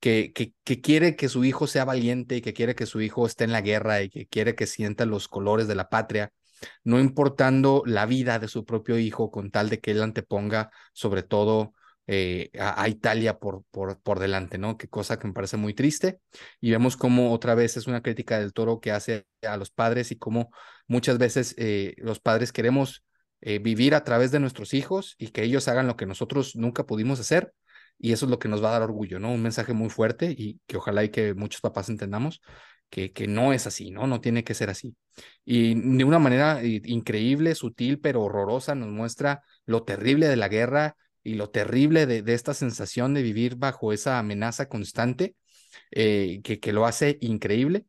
que, que, quiere que su hijo sea valiente y que quiere que su hijo esté en la guerra y que quiere que sienta los colores de la patria, no importando la vida de su propio hijo con tal de que él anteponga sobre todo eh, a, Italia por, por, por delante, ¿no? Qué cosa que me parece muy triste. Y vemos cómo otra vez es una crítica del toro que hace a los padres y cómo muchas veces eh, los padres queremos eh, vivir a través de nuestros hijos y que ellos hagan lo que nosotros nunca pudimos hacer. Y eso es lo que nos va a dar orgullo, ¿no? Un mensaje muy fuerte y que ojalá y que muchos papás entendamos que, que no es así, ¿no? No tiene que ser así. Y de una manera eh, increíble, sutil, pero horrorosa, nos muestra lo terrible de la guerra y lo terrible de, de esta sensación de vivir bajo esa amenaza constante eh, que, que lo hace increíble.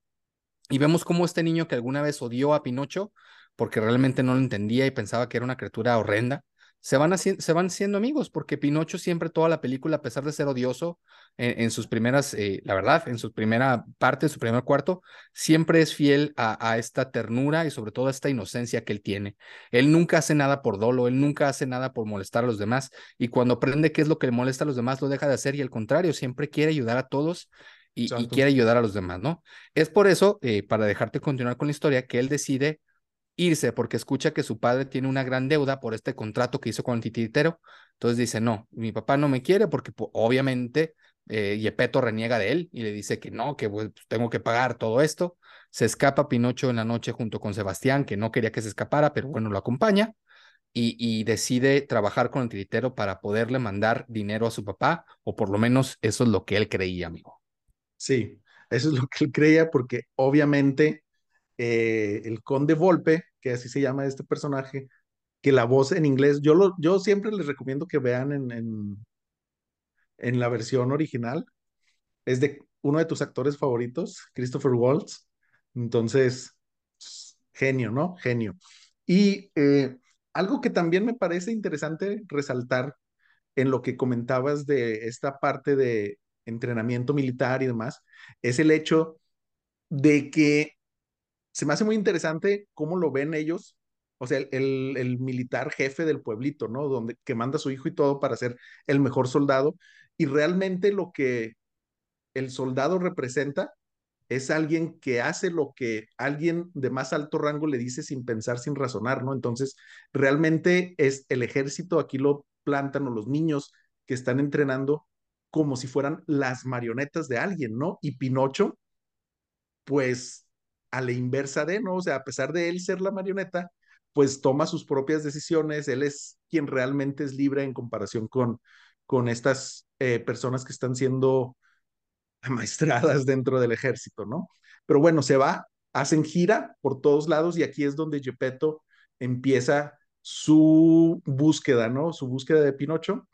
Y vemos cómo este niño que alguna vez odió a Pinocho, porque realmente no lo entendía y pensaba que era una criatura horrenda, se van, se van siendo amigos, porque Pinocho siempre, toda la película, a pesar de ser odioso en, sus primeras, eh, la verdad, en su primera parte, en su primer cuarto, siempre es fiel a, a, esta ternura y sobre todo a esta inocencia que él tiene. Él nunca hace nada por dolo, él nunca hace nada por molestar a los demás, y cuando aprende qué es lo que le molesta a los demás, lo deja de hacer, y al contrario, siempre quiere ayudar a todos y, quiere ayudar a los demás, ¿no? Es por eso, eh, para dejarte continuar con la historia, que él decide irse porque escucha que su padre tiene una gran deuda por este contrato que hizo con el titiritero. Entonces dice, no, mi papá no me quiere porque obviamente eh, Yepeto reniega de él y le dice que no, que pues, tengo que pagar todo esto. Se escapa Pinocho en la noche junto con Sebastián, que no quería que se escapara, pero bueno, lo acompaña. Y, y, decide trabajar con el titiritero para poderle mandar dinero a su papá, o por lo menos eso es lo que él creía, amigo. Sí, eso es lo que él creía, porque obviamente eh, el conde Volpe, que así se llama este personaje, que la voz en inglés, yo, lo, yo siempre les recomiendo que vean en, en, en la versión original, es de uno de tus actores favoritos, Christopher Waltz. Entonces, genio, ¿no? Genio. Y eh, algo que también me parece interesante resaltar en lo que comentabas de esta parte de entrenamiento militar y demás, es el hecho de que se me hace muy interesante cómo lo ven ellos, o sea, el, el, militar jefe del pueblito, ¿no? Donde que manda a su hijo y todo para ser el mejor soldado. Y realmente lo que el soldado representa es alguien que hace lo que alguien de más alto rango le dice sin pensar, sin razonar, ¿no? Entonces, realmente es el ejército, aquí lo plantan o los niños que están entrenando como si fueran las marionetas de alguien, ¿no? Y Pinocho, pues a la inversa de, ¿no? O sea, a pesar de él ser la marioneta, pues toma sus propias decisiones, él es quien realmente es libre en comparación con, con estas eh, personas que están siendo amaestradas dentro del ejército, ¿no? Pero bueno, se va, hacen gira por todos lados y aquí es donde Gepetto empieza su búsqueda, ¿no? Su búsqueda de Pinocho.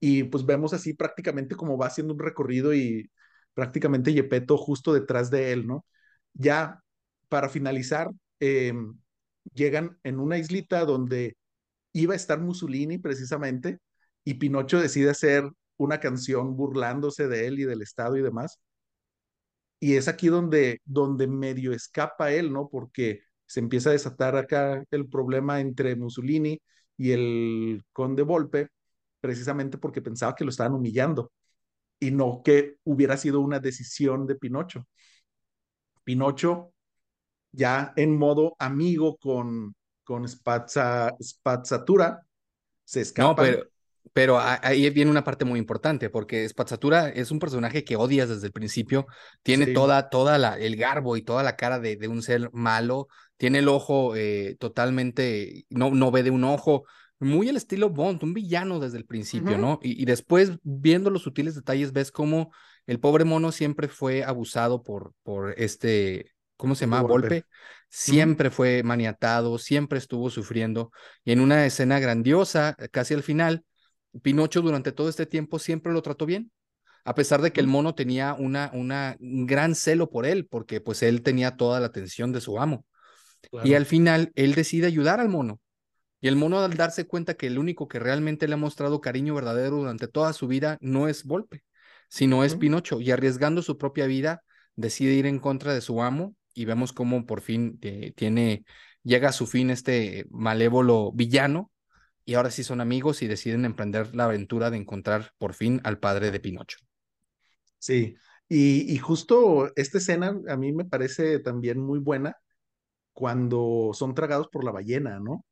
Y pues vemos así prácticamente como va haciendo un recorrido y prácticamente Gepetto justo detrás de él, ¿no? Ya para finalizar, eh, llegan en una islita donde iba a estar Mussolini precisamente y Pinocho decide hacer una canción burlándose de él y del Estado y demás. Y es aquí donde, donde medio escapa él, ¿no? Porque se empieza a desatar acá el problema entre Mussolini y el conde Volpe, precisamente porque pensaba que lo estaban humillando y no que hubiera sido una decisión de Pinocho. Pinocho ya en modo amigo con, con Spazza, Spazzatura, se escapa. No, pero Pero ahí viene una parte muy importante, porque Spazzatura es un personaje que odias desde el principio, tiene Sí. toda, toda la, el garbo y toda la cara de, de un ser malo, tiene el ojo eh, totalmente, no, no ve de un ojo, muy el estilo Bond, un villano desde el principio. ¿no? Y, y después, viendo los sutiles detalles, ves cómo el pobre mono siempre fue abusado por, por este, ¿cómo se llama? Golpe. Siempre fue maniatado, siempre estuvo sufriendo. Y en una escena grandiosa, casi al final, Pinocho durante todo este tiempo siempre lo trató bien, a pesar de que el mono tenía una, una, un gran celo por él, porque pues él tenía toda la atención de su amo. Y al final él decide ayudar al mono. Y el mono al darse cuenta que el único que realmente le ha mostrado cariño verdadero durante toda su vida no es Volpe, sino es. Pinocho. Y arriesgando su propia vida, decide ir en contra de su amo y vemos cómo por fin eh, tiene, llega a su fin este malévolo villano y ahora sí son amigos y deciden emprender la aventura de encontrar por fin al padre de Pinocho. Sí. Y, y justo esta escena a mí me parece también muy buena cuando son tragados por la ballena, ¿no?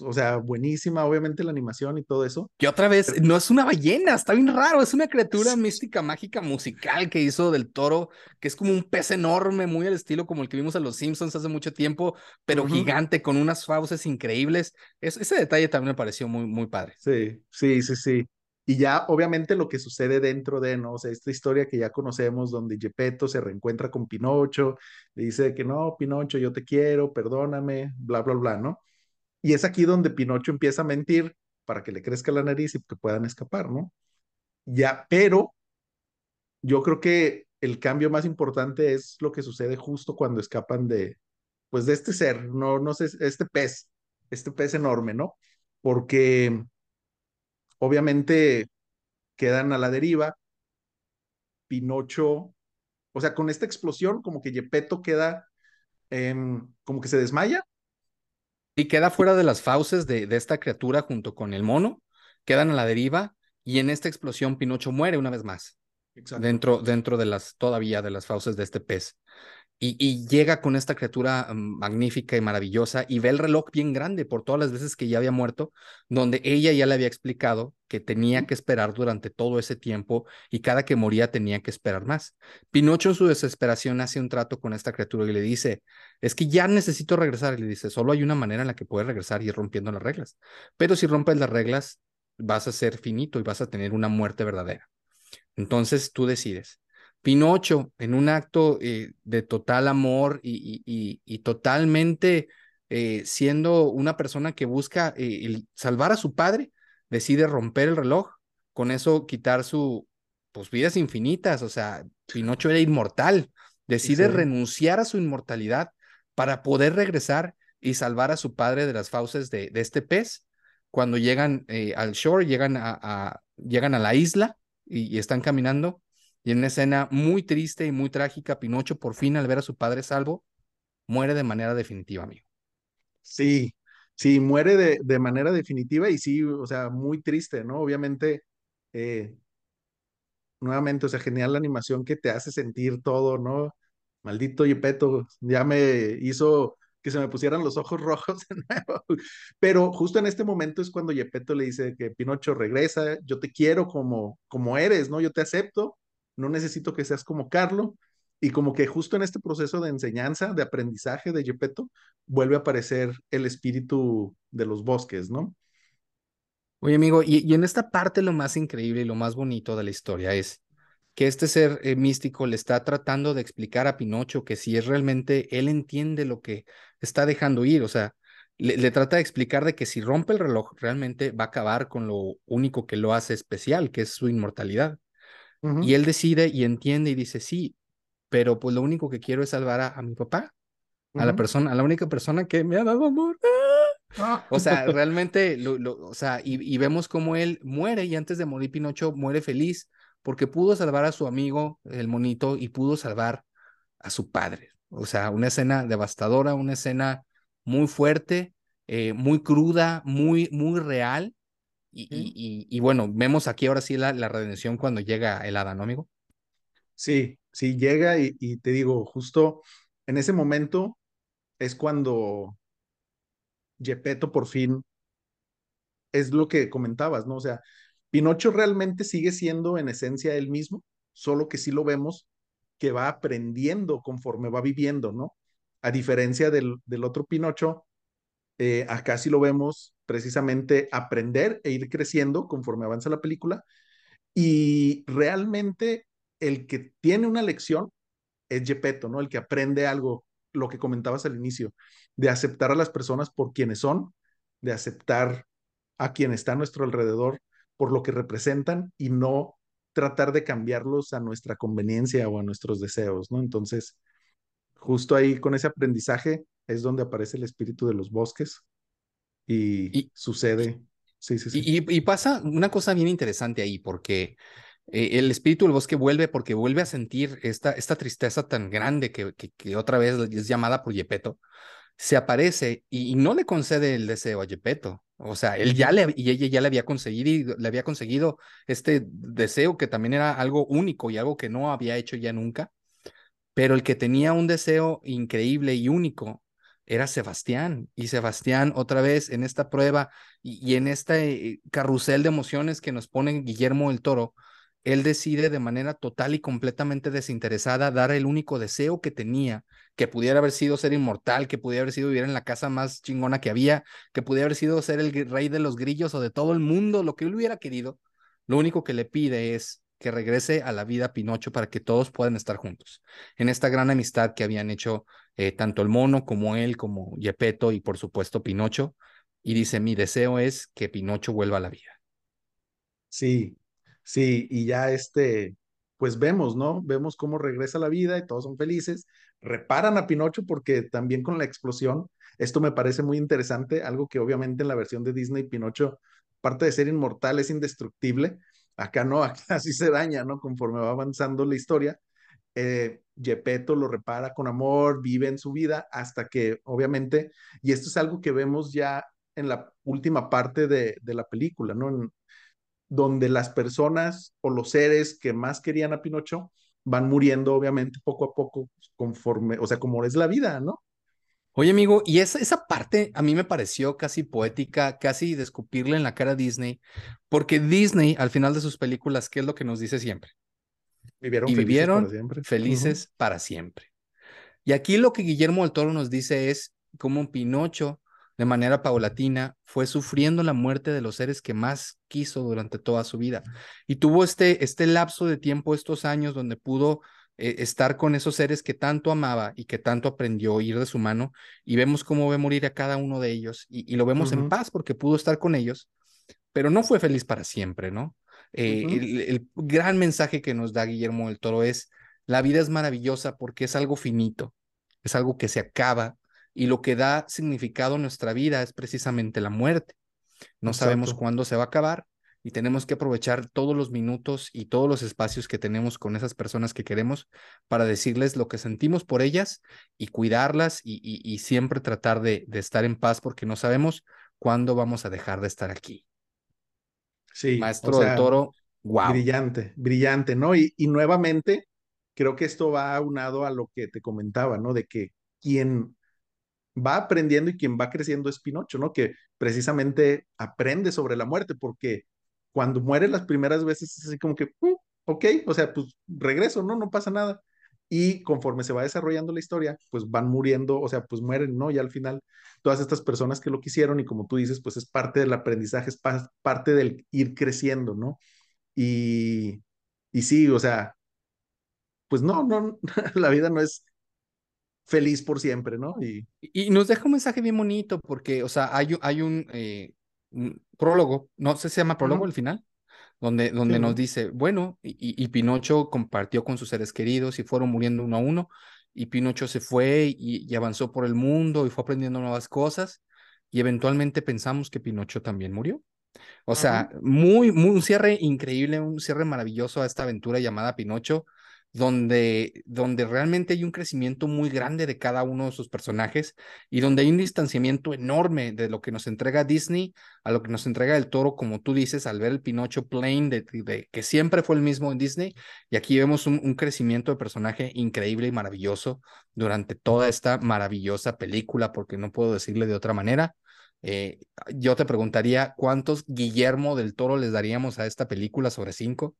O sea, buenísima, obviamente la animación y todo eso. Que otra vez, Pero- no es una ballena, está bien raro, es una criatura mística, mágica, musical que hizo del toro, que es como un pez enorme, muy al estilo como el que vimos a los Simpsons hace mucho tiempo, pero gigante, con unas fauces increíbles. Es, ese detalle también me pareció muy, muy padre. Sí, sí, sí, sí. Y ya obviamente lo que sucede dentro de, ¿no? O sea, esta historia que ya conocemos donde Gepetto se reencuentra con Pinocho, le dice que no, Pinocho, yo te quiero, perdóname, bla, bla, bla, ¿no? Y es aquí donde Pinocho empieza a mentir para que le crezca la nariz y que puedan escapar, ¿no? Ya, pero yo creo que el cambio más importante es lo que sucede justo cuando escapan de, pues de este ser, no, no sé, este pez, este pez enorme, ¿no? Porque obviamente quedan a la deriva, Pinocho, o sea, con esta explosión, como que Gepetto queda, como que se desmaya. Y queda fuera de las fauces de, de esta criatura junto con el mono, quedan a la deriva y en esta explosión Pinocho muere una vez más, Exacto. dentro, dentro de las, todavía de las fauces de este pez. Y, y, llega con esta criatura um, magnífica y maravillosa y ve el reloj bien grande por todas las veces que ya había muerto, donde ella ya le había explicado que tenía que esperar durante todo ese tiempo y cada que moría tenía que esperar más. Pinocho en su desesperación hace un trato con esta criatura y le dice, es que ya necesito regresar. Y le dice, solo hay una manera en la que puedes regresar y es rompiendo las reglas. Pero si rompes las reglas, vas a ser finito y vas a tener una muerte verdadera. Entonces tú decides. Pinocho, en un acto eh, de total amor y, y, y totalmente eh, siendo una persona que busca eh, el salvar a su padre, decide romper el reloj, con eso quitar su, pues vidas infinitas, o sea, Pinocho era inmortal, decide Sí. renunciar a su inmortalidad para poder regresar y salvar a su padre de las fauces de, de este pez. Cuando llegan eh, al shore, llegan a, a, llegan a la isla y, y están caminando y en una escena muy triste y muy trágica, Pinocho por fin al ver a su padre salvo, muere de manera definitiva, amigo. Sí, sí, muere de, de manera definitiva y sí, o sea, muy triste, ¿no? Obviamente, eh, nuevamente, o sea, genial la animación que te hace sentir todo, ¿no? Maldito Gepetto, ya me hizo que se me pusieran los ojos rojos de nuevo. Pero justo en este momento es cuando Gepetto le dice que Pinocho regresa, yo te quiero como, como eres, ¿no? Yo te acepto, no necesito que seas como Carlo. Y como que justo en este proceso de enseñanza, de aprendizaje de Gepetto, vuelve a aparecer el espíritu de los bosques, ¿no? Oye, amigo, y, en esta parte lo más increíble y lo más bonito de la historia es que este ser eh, místico le está tratando de explicar a Pinocho que si es realmente, él entiende lo que está dejando ir, o sea, le, le, trata de explicar de que si rompe el reloj, realmente va a acabar con lo único que lo hace especial, que es su inmortalidad. Uh -huh. Y él decide y entiende y dice, sí, pero pues lo único que quiero es salvar a, a mi papá, uh -huh. a la persona, a la única persona que me ha dado amor. Ah. O sea, realmente, lo, lo, o sea, y, y, vemos cómo él muere y antes de morir Pinocho muere feliz porque pudo salvar a su amigo, el monito, y pudo salvar a su padre. O sea, una escena devastadora, una escena muy fuerte, eh, muy cruda, muy, muy real. Y, y, y, y, bueno, vemos aquí ahora sí la, la, redención cuando llega el hada, ¿no, amigo? Sí, sí, llega y, y te digo, justo en ese momento es cuando Gepetto por fin es lo que comentabas, ¿no? O sea, Pinocho realmente sigue siendo en esencia él mismo, solo que sí lo vemos que va aprendiendo conforme va viviendo, ¿no? A diferencia del, del otro Pinocho, eh, acá sí lo vemos precisamente aprender e ir creciendo conforme avanza la película. Y realmente el que tiene una lección es Gepetto, ¿no? El que aprende algo, lo que comentabas al inicio, de aceptar a las personas por quienes son, de aceptar a quien está a nuestro alrededor por lo que representan y no tratar de cambiarlos a nuestra conveniencia o a nuestros deseos, ¿no? Entonces, justo ahí con ese aprendizaje es donde aparece el espíritu de los bosques y, Y, sucede. Sí, sí, sí. y, y pasa una cosa bien interesante ahí, porque eh, el espíritu del bosque vuelve porque vuelve a sentir esta, esta tristeza tan grande que, que, que otra vez es llamada por Yepeto. Se aparece y, y, no le concede el deseo a Yepeto. O sea, él ya le, y ella ya le había conseguido, le había conseguido este deseo que también era algo único y algo que no había hecho ya nunca. Pero el que tenía un deseo increíble y único era Sebastián. Y Sebastián, otra vez en esta prueba y, en este carrusel de emociones que nos pone Guillermo el Toro, él decide de manera total y completamente desinteresada dar el único deseo que tenía, que pudiera haber sido ser inmortal, que pudiera haber sido vivir en la casa más chingona que había, que pudiera haber sido ser el rey de los grillos o de todo el mundo, lo que él hubiera querido. Lo único que le pide es que regrese a la vida Pinocho para que todos puedan estar juntos. En esta gran amistad que habían hecho eh, tanto el mono como él, como Yepeto y por supuesto Pinocho. Y dice, mi deseo es que Pinocho vuelva a la vida. Sí, Sí, y ya este, pues vemos, ¿no? Vemos cómo regresa la vida y todos son felices. Reparan a Pinocho porque también con la explosión, esto me parece muy interesante, algo que obviamente en la versión de Disney Pinocho, aparte de ser inmortal, es indestructible. Acá no, acá sí se daña, ¿no? Conforme va avanzando la historia. Eh, Gepetto lo repara con amor, vive en su vida hasta que, obviamente, y esto es algo que vemos ya en la última parte de, de la película, ¿no? Donde las personas o los seres que más querían a Pinocho van muriendo, obviamente, poco a poco, conforme, o sea, como es la vida, ¿no? Oye, amigo, y esa, esa parte a mí me pareció casi poética, casi de escupirle en la cara a Disney, porque Disney, al final de sus películas, ¿qué es lo que nos dice siempre? Vivieron y felices vivieron para siempre. felices para siempre. Y aquí lo que Guillermo del Toro nos dice es cómo Pinocho, de manera paulatina, fue sufriendo la muerte de los seres que más quiso durante toda su vida. Y tuvo este, este lapso de tiempo, estos años, donde pudo eh, estar con esos seres que tanto amaba y que tanto aprendió a ir de su mano. Y vemos cómo ve morir a cada uno de ellos. Y, y lo vemos en paz porque pudo estar con ellos, pero no fue feliz para siempre, ¿no? Eh, el, el gran mensaje que nos da Guillermo del Toro es, la vida es maravillosa porque es algo finito, es algo que se acaba y lo que da significado a nuestra vida es precisamente la muerte. No sabemos cuándo se va a acabar y tenemos que aprovechar todos los minutos y todos los espacios que tenemos con esas personas que queremos para decirles lo que sentimos por ellas y cuidarlas y, y, y siempre tratar de, de estar en paz porque no sabemos cuándo vamos a dejar de estar aquí. Sí, o Maestro del Toro, wow. brillante, brillante, ¿no? Y, y nuevamente, creo que esto va aunado a lo que te comentaba, ¿no? De que quien va aprendiendo y quien va creciendo es Pinocho, ¿no? Que precisamente aprende sobre la muerte, porque cuando muere las primeras veces es así como que, "Mm, ok, o sea, pues regreso, ¿no? No pasa nada. Y conforme se va desarrollando la historia, pues van muriendo, o sea, pues mueren, ¿no? Y al final, todas estas personas que lo quisieron y como tú dices, pues es parte del aprendizaje, es pa- parte del ir creciendo, ¿no? Y, y sí, o sea, pues no, no, la vida no es feliz por siempre, ¿no? Y, Y nos deja un mensaje bien bonito porque, o sea, hay, hay un, eh, prólogo, no sé si se llama prólogo al final, donde, sí, donde nos ¿no? dice, bueno, y, y Pinocho compartió con sus seres queridos y fueron muriendo uno a uno, y Pinocho se fue y, y avanzó por el mundo y fue aprendiendo nuevas cosas, y eventualmente pensamos que Pinocho también murió. O sea, muy, muy, un cierre increíble, un cierre maravilloso a esta aventura llamada Pinocho, donde, donde realmente hay un crecimiento muy grande de cada uno de sus personajes y donde hay un distanciamiento enorme de lo que nos entrega Disney a lo que nos entrega el toro, como tú dices, al ver el Pinocho plain, de, de que siempre fue el mismo en Disney. Y aquí vemos un, crecimiento de personaje increíble y maravilloso durante toda esta maravillosa película, porque no puedo decirle de otra manera. Eh, yo te preguntaría, ¿cuántos Guillermo del Toro les daríamos a esta película sobre cinco?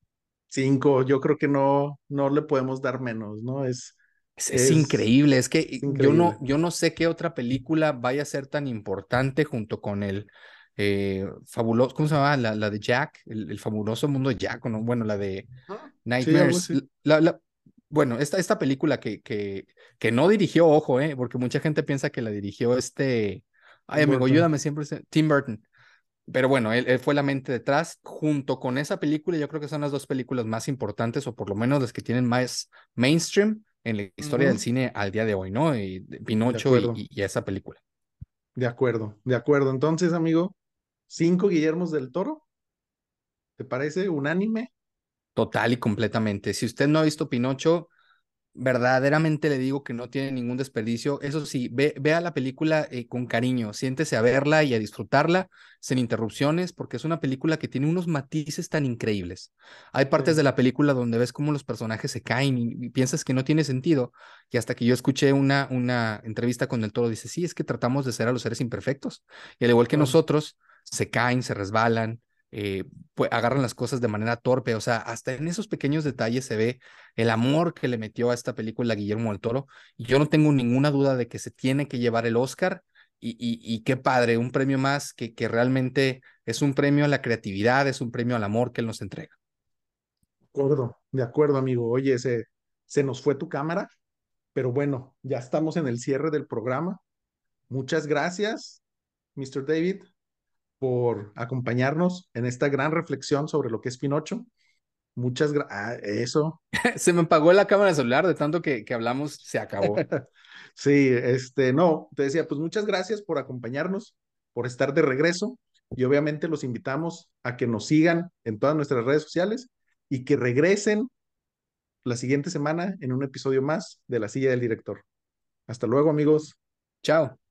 Cinco, yo creo que no, no le podemos dar menos, ¿no? Es, es, es increíble, es que increíble. Yo, no, yo no sé qué otra película vaya a ser tan importante junto con el eh, fabuloso, ¿cómo se llama? La, la de Jack, el, el, fabuloso mundo de Jack, ¿no? Bueno, la de Nightmares. Sí, la, la, bueno, esta, esta película que, que, que no dirigió, ojo, eh, porque mucha gente piensa que la dirigió este, ay amigo, Burton. ayúdame siempre, Tim Burton. Pero bueno, él, él, fue la mente detrás. Junto con esa película, yo creo que son las dos películas más importantes, o por lo menos las que tienen más mainstream en la historia uh -huh. del cine al día de hoy, ¿no? Y Pinocho y, y, esa película. De acuerdo, de acuerdo. Entonces, amigo, cinco Guillermos del Toro. ¿Te parece unánime? Total y completamente. Si usted no ha visto Pinocho, verdaderamente le digo que no tiene ningún desperdicio. Eso sí, ve, vea la película eh, con cariño, siéntese a verla y a disfrutarla sin interrupciones, porque es una película que tiene unos matices tan increíbles. Hay partes sí. de la película donde ves cómo los personajes se caen y, y, piensas que no tiene sentido, y hasta que yo escuché una, una entrevista con el toro, dice, sí, es que tratamos de ser a los seres imperfectos, y al igual que nosotros, se caen, se resbalan, eh, pues, agarran las cosas de manera torpe, o sea, hasta en esos pequeños detalles se ve el amor que le metió a esta película Guillermo del Toro, y yo no tengo ninguna duda de que se tiene que llevar el Oscar, y, y, qué padre, un premio más que, que realmente es un premio a la creatividad, es un premio al amor que él nos entrega. De acuerdo, de acuerdo, amigo. Oye, se, se nos fue tu cámara, pero bueno, ya estamos en el cierre del programa. Muchas gracias, Mr. David, por acompañarnos en esta gran reflexión sobre lo que es Pinocho. Muchas gracias. Ah, eso. se me apagó la cámara celular de tanto que, que hablamos, se acabó. sí, este, no, te decía, pues muchas gracias por acompañarnos, por estar de regreso y obviamente los invitamos a que nos sigan en todas nuestras redes sociales y que regresen la siguiente semana en un episodio más de La Silla del Director. Hasta luego, amigos. Chao.